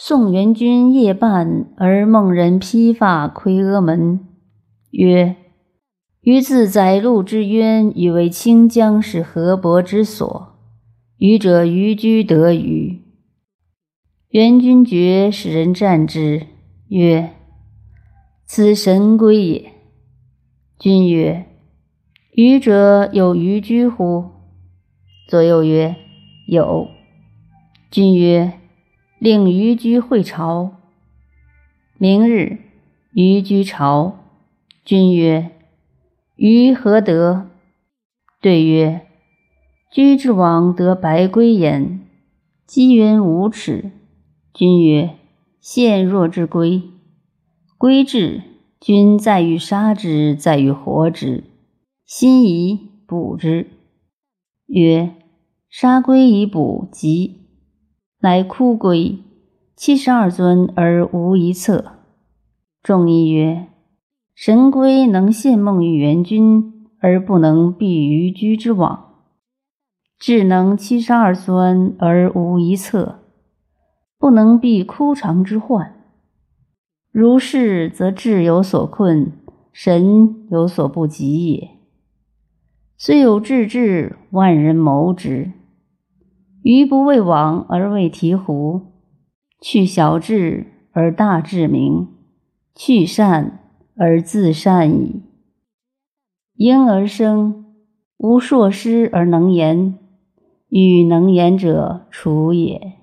宋元君夜半而梦人披发窥阿门，曰：“余自载路之渊，以为清江是河伯之所。愚者渔居得鱼。”元君觉，使人战之，曰：“此神龟也。”君曰：“愚者有渔居乎？”左右曰：“有。”君曰。令虞居会朝。明日，虞居朝。君曰：“虞何得？”对曰：“居之往得白龟焉。”姬云无耻。君曰：“现若之龟，龟至，君在于杀之，在于活之。心宜补之。”曰：“杀龟以补疾。”乃哭归，七十二尊而无一策。众议曰：“神龟能现梦于元君，而不能避于居之往；智能七十二尊而无一策，不能避枯肠之患。如是，则智有所困，神有所不及也。虽有智智，万人谋之。”余不为往而为醍醐，去小智而大智明，去善而自善矣。婴儿生，无硕师而能言，与能言者处也。